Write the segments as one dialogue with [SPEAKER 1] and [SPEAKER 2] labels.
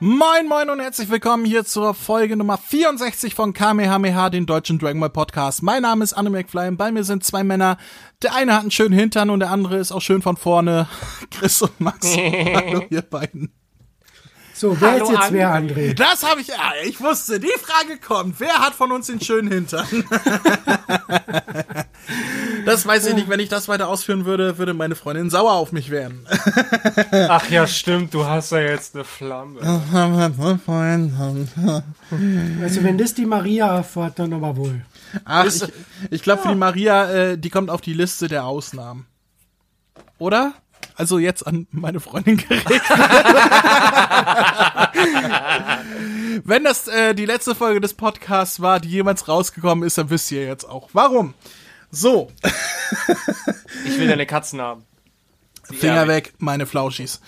[SPEAKER 1] Moin moin und herzlich willkommen hier zur Folge Nummer 64 von Kamehameha, den deutschen Dragon Ball Podcast. Mein Name ist Anne McFly und bei mir sind zwei Männer. Der eine hat einen schönen Hintern und der andere ist auch schön von vorne. Chris und Max. Hallo ihr beiden.
[SPEAKER 2] So, wer ist jetzt wer, André?
[SPEAKER 1] Das habe ich, ja, ich wusste, die Frage kommt. Wer hat von uns den schönen Hintern? das weiß ich nicht. Wenn ich das weiter ausführen würde, würde meine Freundin sauer auf mich werden.
[SPEAKER 3] Ach ja, stimmt, du hast ja jetzt eine Flamme.
[SPEAKER 2] Also, wenn das die Maria erfährt, dann aber wohl.
[SPEAKER 1] Ach, ich, ich glaube, für die Maria, äh, die kommt auf die Liste der Ausnahmen. Oder? Also jetzt an meine Freundin gerichtet. Wenn das äh, die letzte Folge des Podcasts war, die jemals rausgekommen ist, dann wisst ihr jetzt auch warum. So.
[SPEAKER 3] Ich will deine Katzen haben.
[SPEAKER 1] Finger weg, meine Flauschis.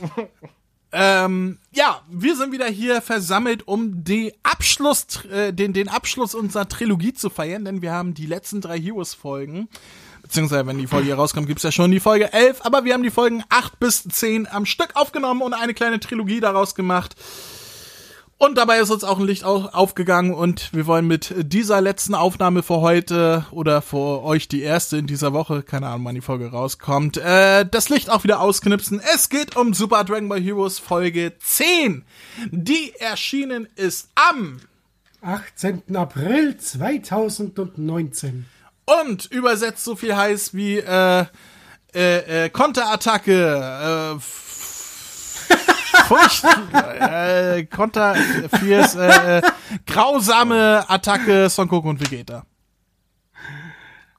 [SPEAKER 1] ähm, ja, wir sind wieder hier versammelt, um die Abschluss, äh, den, den Abschluss unserer Trilogie zu feiern, denn wir haben die letzten drei Heroes-Folgen beziehungsweise wenn die Folge hier rauskommt, gibt's ja schon die Folge 11, aber wir haben die Folgen 8 bis 10 am Stück aufgenommen und eine kleine Trilogie daraus gemacht. Und dabei ist uns auch ein Licht aufgegangen und wir wollen mit dieser letzten Aufnahme für heute oder für euch die erste in dieser Woche, keine Ahnung, wann die Folge rauskommt, äh, das Licht auch wieder ausknipsen. Es geht um Super Dragon Ball Heroes Folge 10, die erschienen ist am
[SPEAKER 2] 18. April 2019.
[SPEAKER 1] Und übersetzt so viel heißt wie äh, äh, äh, Konterattacke, äh, Furcht, äh, Konter, Fierce, äh, grausame Attacke Son Goku und Vegeta.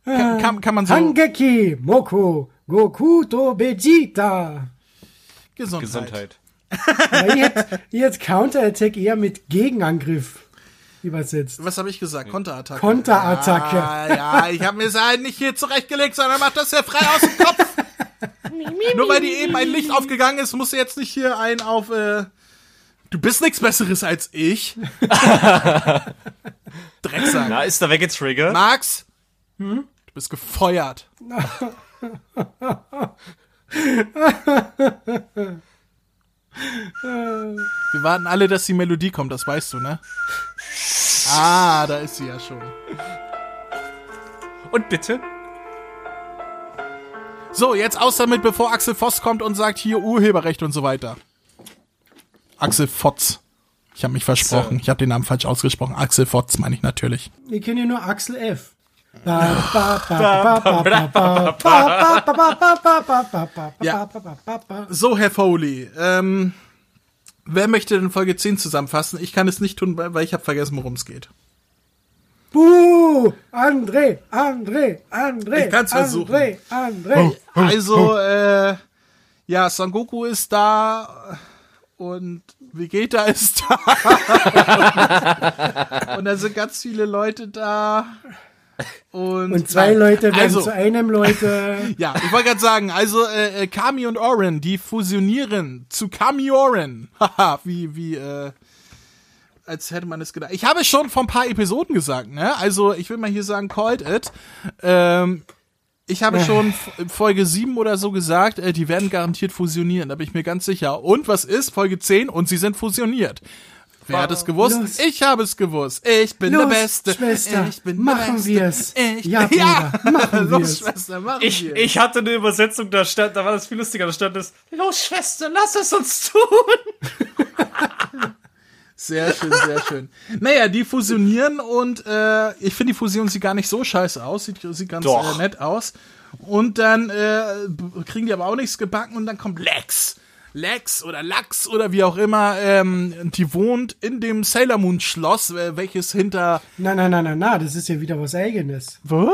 [SPEAKER 1] Kann, kann, kann man so.
[SPEAKER 2] Hangeki, Moko, Goku to Vegeta.
[SPEAKER 1] Gesundheit.
[SPEAKER 3] Gesundheit.
[SPEAKER 2] Jetzt, jetzt Counterattack eher mit Gegenangriff übersetzt.
[SPEAKER 1] Was habe ich gesagt? Konterattacke.
[SPEAKER 2] Konterattacke.
[SPEAKER 1] Ja, ja ich habe mir das halt nicht hier zurechtgelegt, sondern macht das ja frei aus dem Kopf. Nur weil die eben ein Licht aufgegangen ist, musst du jetzt nicht hier ein auf, äh, du bist nichts Besseres als ich. Drecksack.
[SPEAKER 3] Na, ist da weggetriggert?
[SPEAKER 1] Max, hm? du bist gefeuert. Wir warten alle, dass die Melodie kommt, das weißt du, ne? Ah, da ist sie ja schon.
[SPEAKER 3] Und bitte?
[SPEAKER 1] So, jetzt aus damit, bevor Axel Voss kommt und sagt hier Urheberrecht und so weiter. Axel Fotz. Ich habe mich versprochen. Ich habe den Namen falsch ausgesprochen. Axel Fotz meine ich natürlich.
[SPEAKER 2] Ich kenne ja nur Axel F.
[SPEAKER 1] Ja. So, Herr Foley, ähm, wer möchte denn Folge 10 zusammenfassen? Ich kann es nicht tun, weil ich habe vergessen, worum es geht.
[SPEAKER 2] Buh, André, André, André.
[SPEAKER 1] Ich kann's versuchen.
[SPEAKER 2] André, André.
[SPEAKER 1] Also, äh, ja, Son Goku ist da und Vegeta ist da. und da sind ganz viele Leute da. Und,
[SPEAKER 2] Und zwei
[SPEAKER 1] nein,
[SPEAKER 2] Leute werden
[SPEAKER 1] also,
[SPEAKER 2] zu einem Leute.
[SPEAKER 1] Ja, ich wollte gerade sagen, also äh, äh, Kami und Oren, die fusionieren zu Kami Oren. Haha, wie, wie, äh, als hätte man es gedacht. Ich habe schon vor ein paar Episoden gesagt, ne? Also ich will mal hier sagen, called it. Ähm, ich habe schon Folge 7 oder so gesagt, äh, die werden garantiert fusionieren, da bin ich mir ganz sicher. Und was ist? Folge 10 und sie sind fusioniert. Wer hat es gewusst?
[SPEAKER 2] Los.
[SPEAKER 1] Ich habe es gewusst. Ich bin
[SPEAKER 2] Los,
[SPEAKER 1] der Beste.
[SPEAKER 2] Schwester,
[SPEAKER 1] ich bin
[SPEAKER 2] machen
[SPEAKER 1] der Beste.
[SPEAKER 2] wir's.
[SPEAKER 1] Ich
[SPEAKER 2] Ja,
[SPEAKER 1] bin,
[SPEAKER 2] Bruder, machen
[SPEAKER 1] Los,
[SPEAKER 2] wir's.
[SPEAKER 1] Schwester, machen
[SPEAKER 3] Ich,
[SPEAKER 1] wir's.
[SPEAKER 3] ich hatte eine Übersetzung, da stand, da war das viel lustiger, da stand es, los Schwester, lass es uns tun.
[SPEAKER 1] Sehr schön, sehr schön. Naja, die fusionieren und äh, ich finde, die Fusion sieht gar nicht so scheiße aus. Sieht, sieht ganz äh, nett aus. Und dann äh, kriegen die aber auch nichts gebacken und dann kommt Lex. Lex oder Lachs oder wie auch immer, ähm, die wohnt in dem Sailor Moon Schloss, äh, welches hinter
[SPEAKER 2] Na, na, na, na, na, das ist ja wieder was Eigenes.
[SPEAKER 1] was?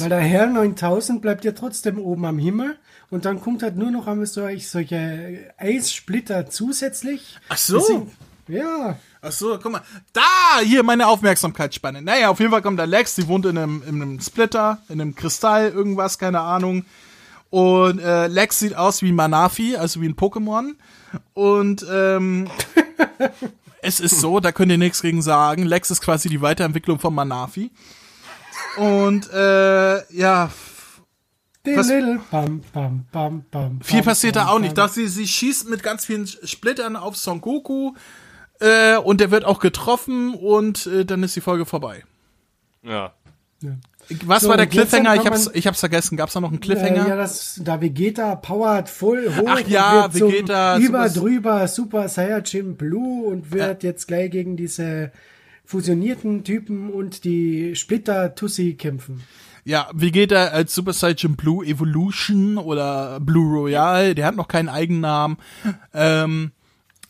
[SPEAKER 2] Weil der Herr 9000 bleibt ja trotzdem oben am Himmel und dann kommt halt nur noch einmal solche, solche Eissplitter zusätzlich.
[SPEAKER 1] Ach so.
[SPEAKER 2] Deswegen- Ja.
[SPEAKER 1] Ach so, guck mal. Da, hier meine Aufmerksamkeitsspanne. Naja, auf jeden Fall kommt da Lex, die wohnt in einem, in einem Splitter, in einem Kristall, irgendwas, keine Ahnung. Und äh, Lex sieht aus wie Manafi, also wie ein Pokémon. Und ähm, es ist so, da könnt ihr nichts gegen sagen. Lex ist quasi die Weiterentwicklung von Manafi. Und äh, ja, Was-
[SPEAKER 2] little bam, bam, bam, bam.
[SPEAKER 1] Viel passiert da auch nicht. Doch sie, sie schießt mit ganz vielen Splittern auf Son Goku äh, und der wird auch getroffen und äh, dann ist die Folge vorbei.
[SPEAKER 3] Ja.
[SPEAKER 1] Was
[SPEAKER 2] So,
[SPEAKER 1] war der
[SPEAKER 2] und
[SPEAKER 1] Cliffhanger? Ich hab's, ich hab's vergessen. Gab's da noch einen
[SPEAKER 2] Äh,
[SPEAKER 1] Cliffhanger?
[SPEAKER 2] ja, das, da Vegeta powert voll hoch.
[SPEAKER 1] Ach
[SPEAKER 2] und
[SPEAKER 1] ja,
[SPEAKER 2] wird zum
[SPEAKER 1] Vegeta,
[SPEAKER 2] Über
[SPEAKER 1] Super-
[SPEAKER 2] drüber Super Saiyajin Blue und wird jetzt gleich gegen diese fusionierten Typen und die Splitter Tussi kämpfen.
[SPEAKER 1] Ja, Vegeta als Super Saiyan Blue Evolution oder Blue Royale, der hat noch keinen Eigennamen, ähm,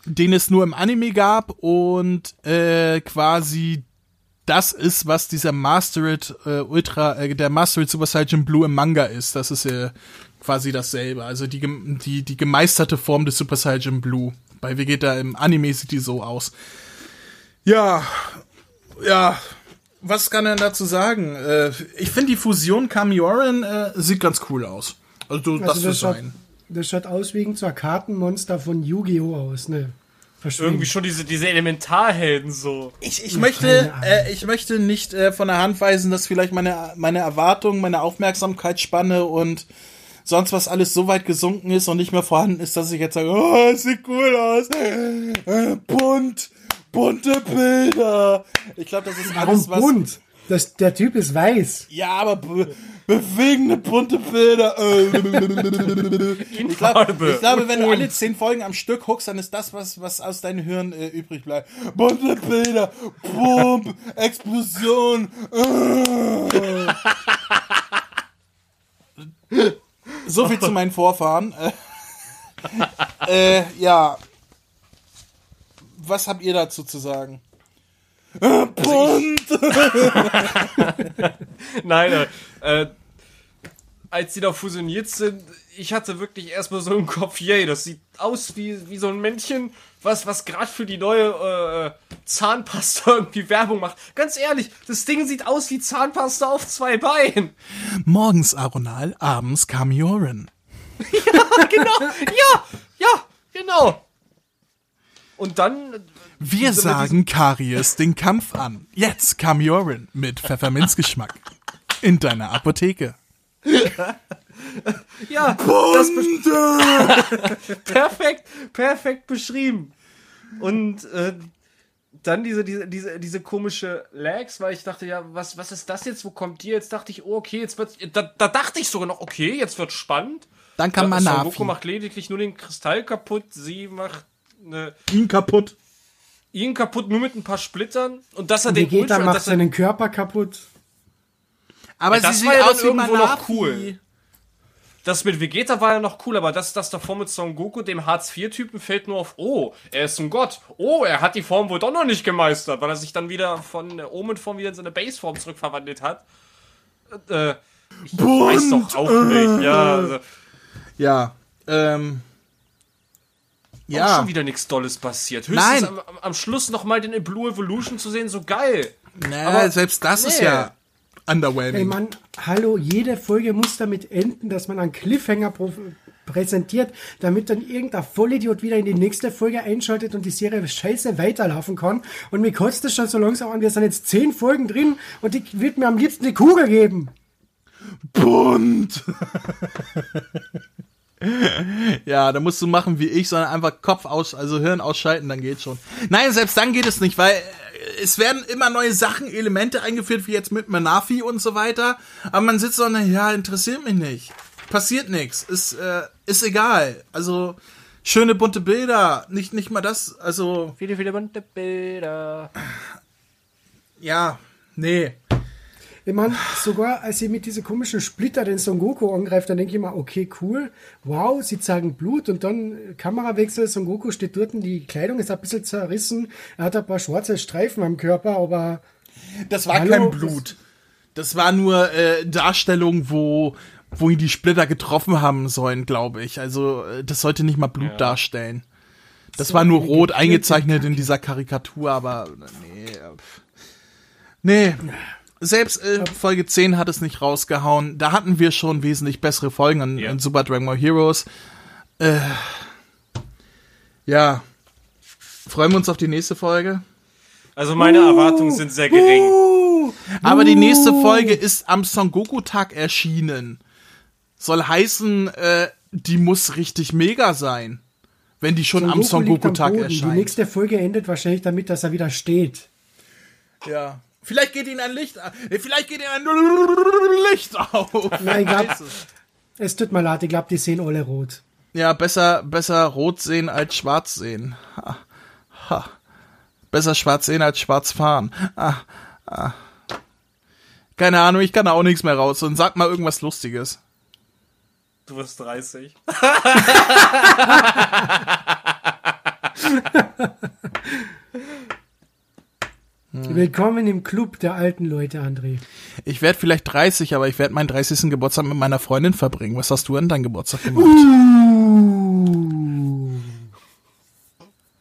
[SPEAKER 1] den es nur im Anime gab und äh, quasi das ist, was dieser Mastered äh, Ultra, äh, der Mastered Super Saiyan Blue im Manga ist. Das ist äh, quasi dasselbe. Also die, die, die gemeisterte Form des Super Saiyan Blue. Bei Vegeta im Anime sieht die so aus. Ja, ja, was kann er dazu sagen? Äh, ich finde die Fusion Kamioran äh, sieht ganz cool aus. Also, du, das
[SPEAKER 2] Also
[SPEAKER 1] wird
[SPEAKER 2] das schaut,
[SPEAKER 1] sein.
[SPEAKER 2] Das schaut aus wie ein Kartenmonster von Yu-Gi-Oh! aus, ne?
[SPEAKER 3] Irgendwie schon diese, diese Elementarhelden so.
[SPEAKER 1] Ich, ich möchte, äh, ich möchte nicht äh, von der Hand weisen, dass vielleicht meine, meine Erwartung, meine Aufmerksamkeitsspanne und sonst was alles so weit gesunken ist und nicht mehr vorhanden ist, dass ich jetzt sage, oh, es sieht cool aus, äh, bunt, bunte Bilder. Ich glaube, das ist alles, was
[SPEAKER 2] bunt? Das, der Typ ist weiß.
[SPEAKER 1] Ja, aber be bewegende bunte Bilder. äh. ich glaube, ich glaube, wenn du alle zehn Folgen am Stück guckst, dann ist das, was, was aus deinem Hirn äh, übrig bleibt. Bunte Bilder, Pump, Explosion. äh. so viel zu meinen Vorfahren. Äh, äh, ja. Was habt ihr dazu zu sagen? Äh, bunt.
[SPEAKER 3] Nein, äh, äh, als die da fusioniert sind, ich hatte wirklich erstmal so im Kopf, yay, das sieht aus wie, wie so ein Männchen, was, was gerade für die neue äh, Zahnpasta irgendwie Werbung macht. Ganz ehrlich, das Ding sieht aus wie Zahnpasta auf zwei Beinen.
[SPEAKER 1] Morgens Aronal, abends Kamioran.
[SPEAKER 3] genau, ja, ja, genau. Und dann,
[SPEAKER 1] Wir sagen Karies den Kampf an. Jetzt Kamioran mit Pfefferminzgeschmack. In deiner Apotheke.
[SPEAKER 3] ja, perfekt, perfekt beschrieben. Und äh, dann diese, diese, diese, diese komische Lags, weil ich dachte, ja, was, was ist das jetzt? Wo kommt die? Jetzt dachte ich, oh, okay, jetzt wird's. Da, da dachte ich sogar noch, okay, jetzt wird spannend.
[SPEAKER 1] Dann kann man nach
[SPEAKER 3] Goku macht lediglich nur den Kristall kaputt, sie macht ne,
[SPEAKER 1] ihn kaputt.
[SPEAKER 3] Ihn kaputt nur mit ein paar Splittern und dass er den
[SPEAKER 2] Vegeta
[SPEAKER 3] Ultra,
[SPEAKER 2] macht
[SPEAKER 3] dass er,
[SPEAKER 2] seinen Körper kaputt.
[SPEAKER 1] Aber
[SPEAKER 3] Ja, das
[SPEAKER 1] sie
[SPEAKER 3] war ja dann irgendwo noch cool. Das mit Vegeta war ja noch cool, aber das, das davor mit Son Goku, dem Hartz-IV-Typen, fällt nur auf, oh, er ist ein Gott. Oh, er hat die Form wohl doch noch nicht gemeistert, weil er sich dann wieder von der Omen-Form wieder in seine Base-Form zurückverwandelt hat. Äh, ich weiß doch auch nicht, ja. Also,
[SPEAKER 1] Ja. Ähm.
[SPEAKER 3] Auch
[SPEAKER 1] Ja.
[SPEAKER 3] schon wieder nichts Dolles passiert. Höchstens
[SPEAKER 1] Nein.
[SPEAKER 3] am, am- Schluss nochmal den Blue Evolution zu sehen, so geil.
[SPEAKER 1] Naja,
[SPEAKER 3] Aber-
[SPEAKER 1] selbst das ist
[SPEAKER 3] nee.
[SPEAKER 1] ja underwhelming.
[SPEAKER 2] Ey Mann, hallo, jede Folge muss damit enden, dass man einen Cliffhanger pro- präsentiert, damit dann irgendein Vollidiot wieder in die nächste Folge einschaltet und die Serie scheiße weiterlaufen kann. Und mir kotzt es schon so langsam an, wir sind jetzt zehn Folgen drin und ich würde mir am liebsten die Kugel geben.
[SPEAKER 1] bunt. ja, da musst du machen wie ich, sondern einfach Kopf aus, also Hirn ausschalten, dann geht's schon. Nein, selbst dann geht es nicht, weil äh, es werden immer neue Sachen, Elemente eingeführt, wie jetzt mit Manafi und so weiter. Aber man sitzt so, ja, interessiert mich nicht. Passiert nichts. Ist, äh, ist egal. Also, schöne bunte Bilder. Nicht, nicht mal das, also,
[SPEAKER 3] Viele, viele bunte Bilder.
[SPEAKER 1] ja, nee.
[SPEAKER 2] Ich meine, sogar als sie mit diesem komischen Splitter den Son Goku angreift, dann denke ich mir, okay, cool, wow, sie zeigen Blut und dann Kamerawechsel, Son Goku steht dort, die Kleidung ist ein bisschen zerrissen, er hat ein paar schwarze Streifen am Körper, aber
[SPEAKER 1] Das war
[SPEAKER 2] Hallo?
[SPEAKER 1] kein Blut. Das war nur äh, Darstellung, wo, wo ihn die Splitter getroffen haben sollen, glaube ich. Also äh, das sollte nicht mal Blut darstellen. Das war nur rot eingezeichnet in dieser Karikatur, aber nee. äh. Nee. Selbst äh, Folge 10 hat es nicht rausgehauen. Da hatten wir schon wesentlich bessere Folgen an,
[SPEAKER 3] Ja.
[SPEAKER 1] an Super Dragon Ball Heroes. Äh, ja. Freuen wir uns auf die nächste Folge.
[SPEAKER 3] Also meine Erwartungen sind sehr gering.
[SPEAKER 2] uh,
[SPEAKER 1] Aber die nächste Folge ist am Son Goku Tag erschienen. soll heißen, äh, die muss richtig mega sein. Wenn die schon am Son Goku Tag
[SPEAKER 2] Boden.
[SPEAKER 1] erscheint.
[SPEAKER 2] Die nächste Folge endet wahrscheinlich damit, dass er wieder steht.
[SPEAKER 1] Ja. Vielleicht geht ihnen ein Licht auf. Vielleicht geht ihnen ein Licht auf.
[SPEAKER 2] Nein, ich glaub,
[SPEAKER 1] es
[SPEAKER 2] tut mir leid, ich glaube, die sehen alle rot.
[SPEAKER 1] Ja, besser, besser rot sehen als schwarz sehen. Ha. Ha. Besser schwarz sehen als schwarz fahren. Ah. Ah. Keine Ahnung, ich kann da auch nichts mehr raus. Und sag mal irgendwas Lustiges.
[SPEAKER 3] Du wirst 30.
[SPEAKER 2] Willkommen im Club der alten Leute, André.
[SPEAKER 1] Ich werde vielleicht 30, aber ich werde meinen 30. Geburtstag mit meiner Freundin verbringen. Was hast du an deinem Geburtstag gemacht?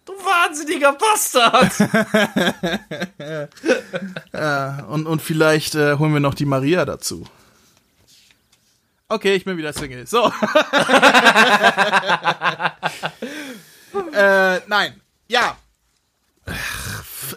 [SPEAKER 3] Du wahnsinniger Bastard!
[SPEAKER 1] Und, und vielleicht äh, holen wir noch die Maria dazu. Okay, ich bin wieder Single. So. äh, nein. Ja.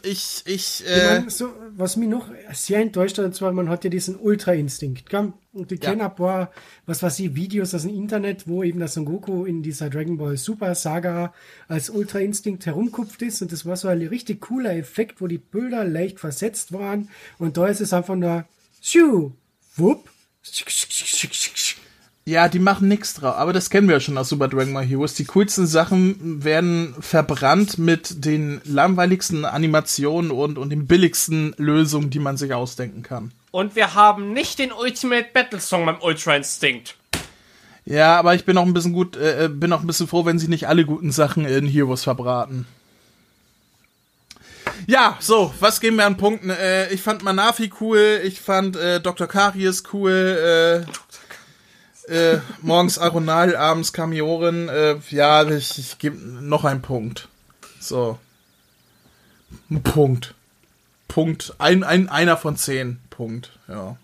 [SPEAKER 1] Ich, ich,
[SPEAKER 2] Ich
[SPEAKER 1] äh,
[SPEAKER 2] mein, so, was mich noch sehr enttäuscht hat, und zwar, man hat ja diesen Ultra-Instinkt, gell? Und ich
[SPEAKER 1] Ja.
[SPEAKER 2] kenne ein paar, was weiß ich, Videos aus dem Internet, wo eben der Son Goku in dieser Dragon Ball Super Saga als Ultra-Instinkt herumkupft ist. Und das war so ein richtig cooler Effekt, wo die Bilder leicht versetzt waren. Und da ist es einfach nur, schu, wupp,
[SPEAKER 1] ja, die machen nichts drauf. Aber das kennen wir ja schon aus Super Dragon Ball Heroes. Die coolsten Sachen werden verbrannt mit den langweiligsten Animationen und, und den billigsten Lösungen, die man sich ausdenken kann.
[SPEAKER 3] Und wir haben nicht den Ultimate Battle Song beim Ultra Instinct.
[SPEAKER 1] Ja, aber ich bin auch ein bisschen gut, äh, äh, bin auch ein bisschen froh, wenn sie nicht alle guten Sachen in Heroes verbraten. Ja, so, was geben wir an Punkten? Äh, ich fand Manafi cool, ich fand äh, Dr. Karies cool, äh, äh, morgens Aronal, abends Kamioren, äh, ja, ich, ich gebe noch einen Punkt. So. Ein Punkt. Punkt. Ein, ein, einer von zehn. Punkt, ja.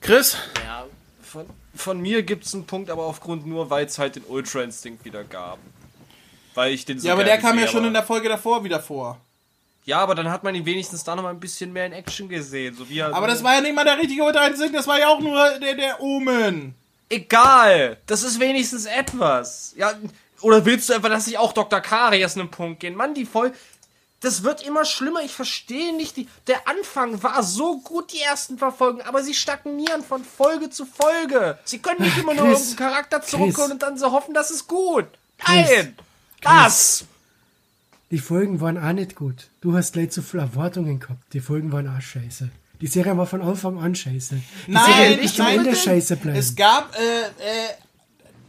[SPEAKER 1] Chris?
[SPEAKER 3] Ja, von, von mir gibt's einen Punkt, aber aufgrund nur, weil es halt den Ultra Instinct wieder gab. Weil ich den so
[SPEAKER 1] Ja, aber der kam ja schon in der Folge davor wieder vor.
[SPEAKER 3] Ja, aber dann hat man ihn wenigstens da noch mal ein bisschen mehr in Action gesehen. So wie er
[SPEAKER 1] Aber das war ja nicht mal der richtige Instinct, das war ja auch nur der, der Omen.
[SPEAKER 3] Egal, das ist wenigstens etwas. Ja, oder willst du einfach, dass ich auch Dr. Karias einen Punkt gehen? Mann, die voll. Das wird immer schlimmer, ich verstehe nicht. Die, der Anfang war so gut, die ersten paar Folgen, aber sie stagnieren von Folge zu Folge. Sie können nicht immer nur
[SPEAKER 2] Chris,
[SPEAKER 3] irgendeinen Charakter
[SPEAKER 2] Chris.
[SPEAKER 3] zurückholen und dann so hoffen, das ist gut. Nein! Das!
[SPEAKER 2] Die Folgen waren auch nicht gut. Du hast gleich zu viel Erwartungen gehabt. Die Folgen waren auch scheiße. Die Serie war von Anfang an scheiße. Die Serie wird bis zum Ende scheiße bleiben.
[SPEAKER 1] Es gab, äh, äh,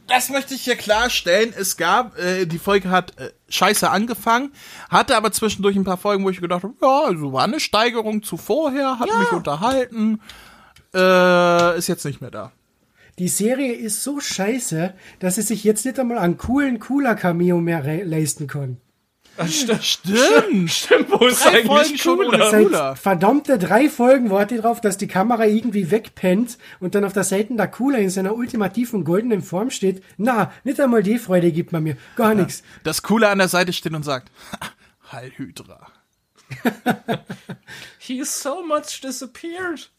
[SPEAKER 1] das möchte ich hier klarstellen, es gab, äh, die Folge hat äh, scheiße angefangen, hatte aber zwischendurch ein paar Folgen, wo ich gedacht habe, ja, also war eine Steigerung zu vorher, hat mich unterhalten, äh, ist jetzt nicht mehr da.
[SPEAKER 2] Die Serie ist so scheiße, dass es sich jetzt nicht einmal einen coolen, cooler Cameo mehr leisten kann.
[SPEAKER 1] Stimmt.
[SPEAKER 3] Stimmt, wo ist
[SPEAKER 1] Drei
[SPEAKER 3] eigentlich
[SPEAKER 1] Folgen
[SPEAKER 3] cooler?
[SPEAKER 2] Seit
[SPEAKER 1] Cooler.
[SPEAKER 2] verdammte drei Folgen warte ich drauf, dass die Kamera irgendwie wegpennt und dann auf der Seite der Cooler in seiner ultimativen goldenen Form steht. Na, nicht einmal die Freude gibt man mir. Gar nichts.
[SPEAKER 1] Das Coole an der Seite steht und sagt, Heil Hydra.
[SPEAKER 3] He so much disappeared.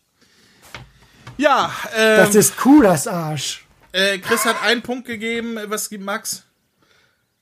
[SPEAKER 1] Ja, äh,
[SPEAKER 2] Das ist cool, das Arsch.
[SPEAKER 1] äh, Chris hat einen Punkt gegeben, was gibt Max?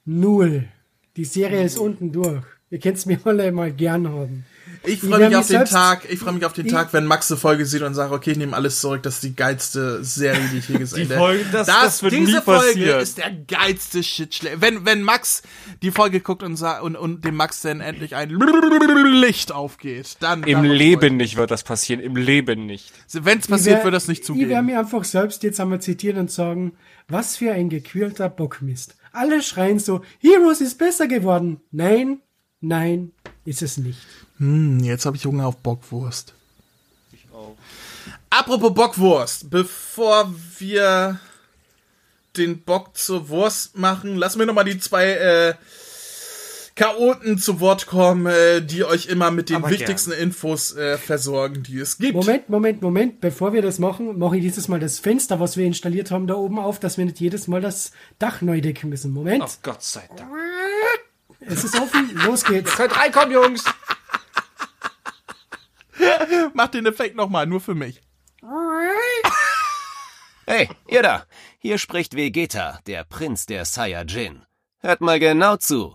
[SPEAKER 2] Null. Die Serie ist unten durch. Ihr könnt's mir alle mal gern haben.
[SPEAKER 1] Ich freue mich auf den Tag, ich freue mich auf den Tag, wenn Max eine Folge sieht und sagt, okay, ich nehme alles zurück, das ist die geilste Serie, die ich je gesehen habe.
[SPEAKER 3] Folge- das- das wird
[SPEAKER 1] diese
[SPEAKER 3] nie
[SPEAKER 1] Folge ist der geilste Shit. Wenn, wenn Max die Folge guckt und, und, und dem Max dann endlich ein Licht aufgeht, dann.
[SPEAKER 3] Im Leben nicht wird das passieren, im Leben nicht.
[SPEAKER 1] Wenn es
[SPEAKER 2] Ich
[SPEAKER 1] passiert,
[SPEAKER 2] wär-
[SPEAKER 1] wird das nicht
[SPEAKER 2] Ich werde
[SPEAKER 1] zugeben.
[SPEAKER 2] mir einfach selbst jetzt einmal zitieren und sagen, was für ein gequälter Bockmist. Alle schreien so, Heroes ist besser geworden. Nein, nein, ist es nicht.
[SPEAKER 1] Hm, jetzt habe ich Hunger auf Bockwurst. Apropos Bockwurst, bevor wir den Bock zur Wurst machen, lassen wir noch mal die zwei äh, Chaoten zu Wort kommen, äh, die euch immer mit den
[SPEAKER 3] Aber
[SPEAKER 1] wichtigsten Infos äh, versorgen, die es gibt.
[SPEAKER 2] Moment, Moment, Moment. Bevor wir das machen, mache ich dieses Mal das Fenster, was wir installiert haben, da oben auf, dass wir nicht jedes Mal das Dach neu decken müssen. Moment,
[SPEAKER 3] Oh Gott sei Dank.
[SPEAKER 2] es ist offen, los geht's.
[SPEAKER 3] Könnt reinkommen, Jungs!
[SPEAKER 1] Mach den Effekt noch mal, nur für mich.
[SPEAKER 4] Hey, ihr da! Hier spricht Vegeta, der Prinz der Saiyajin. Hört mal genau zu.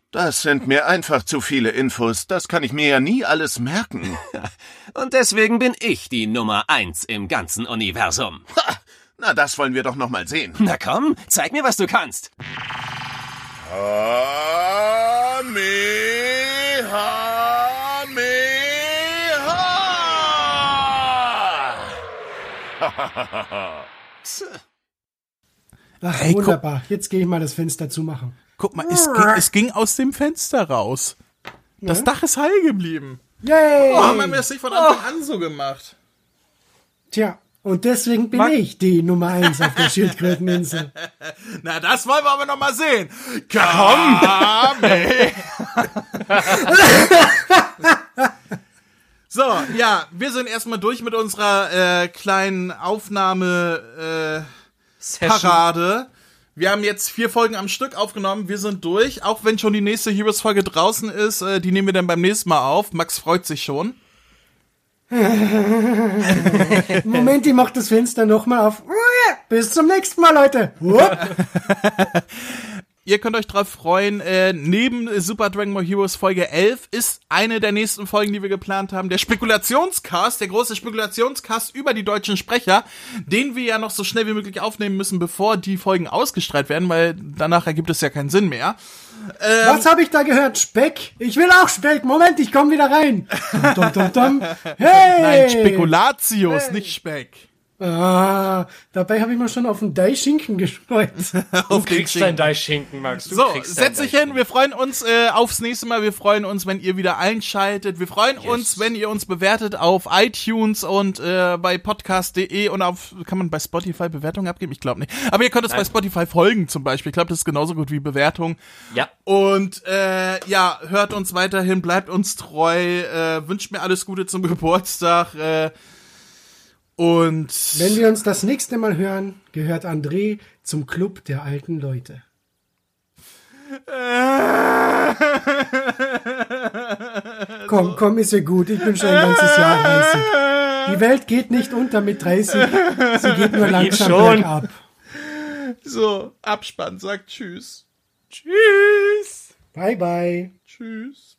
[SPEAKER 5] Das sind mir einfach zu viele Infos. Das kann ich mir ja nie alles merken.
[SPEAKER 4] Und deswegen bin ich die Nummer eins im ganzen Universum.
[SPEAKER 5] Ha, na, das wollen wir doch noch mal sehen.
[SPEAKER 4] Na komm, zeig mir, was du kannst.
[SPEAKER 2] Ach, wunderbar. Jetzt gehe ich mal das Fenster zumachen.
[SPEAKER 1] Guck mal, es ging, es ging aus dem Fenster raus. Das Dach ist heil geblieben.
[SPEAKER 2] Yay!
[SPEAKER 1] Oh, haben wir das nicht von Anfang an so gemacht.
[SPEAKER 2] Tja, und deswegen bin ich die Nummer eins auf der Schildkröteninsel.
[SPEAKER 1] Na, das wollen wir aber noch mal sehen. Kame. so, ja, wir sind erstmal durch mit unserer äh, kleinen Aufnahme äh, Parade. Wir haben jetzt vier Folgen am Stück aufgenommen. Wir sind durch. Auch wenn schon die nächste Heroes-Folge draußen ist, äh, die nehmen wir dann beim nächsten Mal auf. Max freut sich schon.
[SPEAKER 2] Moment, ich mach das Fenster nochmal auf. Bis zum nächsten Mal, Leute.
[SPEAKER 1] Ihr könnt euch drauf freuen. Äh, neben Super Dragon Ball Heroes Folge 11 ist eine der nächsten Folgen, die wir geplant haben, der Spekulationscast, der große Spekulationscast über die deutschen Sprecher, den wir ja noch so schnell wie möglich aufnehmen müssen, bevor die Folgen ausgestrahlt werden, weil danach ergibt es ja keinen Sinn mehr.
[SPEAKER 2] Was habe ich da gehört? Speck? Ich will auch Speck. Moment, ich komme wieder rein. Dum, dum, dum. Hey!
[SPEAKER 1] Nein, Spekulatius, nicht Speck.
[SPEAKER 2] Ah, dabei habe ich mir schon auf den Deischinken gefreut.
[SPEAKER 1] Auf
[SPEAKER 3] Du kriegst dein Deichschinken, Max. Du
[SPEAKER 1] So, setz dich hin. Wir freuen uns äh, aufs nächste Mal. Wir freuen uns, wenn ihr wieder einschaltet. Wir freuen uns, wenn ihr uns bewertet auf iTunes und äh, bei podcast.de und auf, kann man bei Spotify Bewertungen abgeben? Ich glaube nicht. Aber ihr könnt uns bei Spotify folgen zum Beispiel. Ich glaube, das ist genauso gut wie Bewertung.
[SPEAKER 3] Ja.
[SPEAKER 1] Und äh, ja, hört uns weiterhin, bleibt uns treu, äh, wünscht mir alles Gute zum Geburtstag. Äh, und
[SPEAKER 2] Wenn wir uns das nächste Mal hören, gehört André zum Club der alten Leute. Komm, komm, ist ja gut. Ich bin schon ein ganzes Jahr 30. Die Welt geht nicht unter mit 30. Sie geht nur langsam
[SPEAKER 3] schon.
[SPEAKER 2] bergab.
[SPEAKER 1] so, Abspann sagt Tschüss.
[SPEAKER 3] Tschüss.
[SPEAKER 2] Bye, bye.
[SPEAKER 1] Tschüss.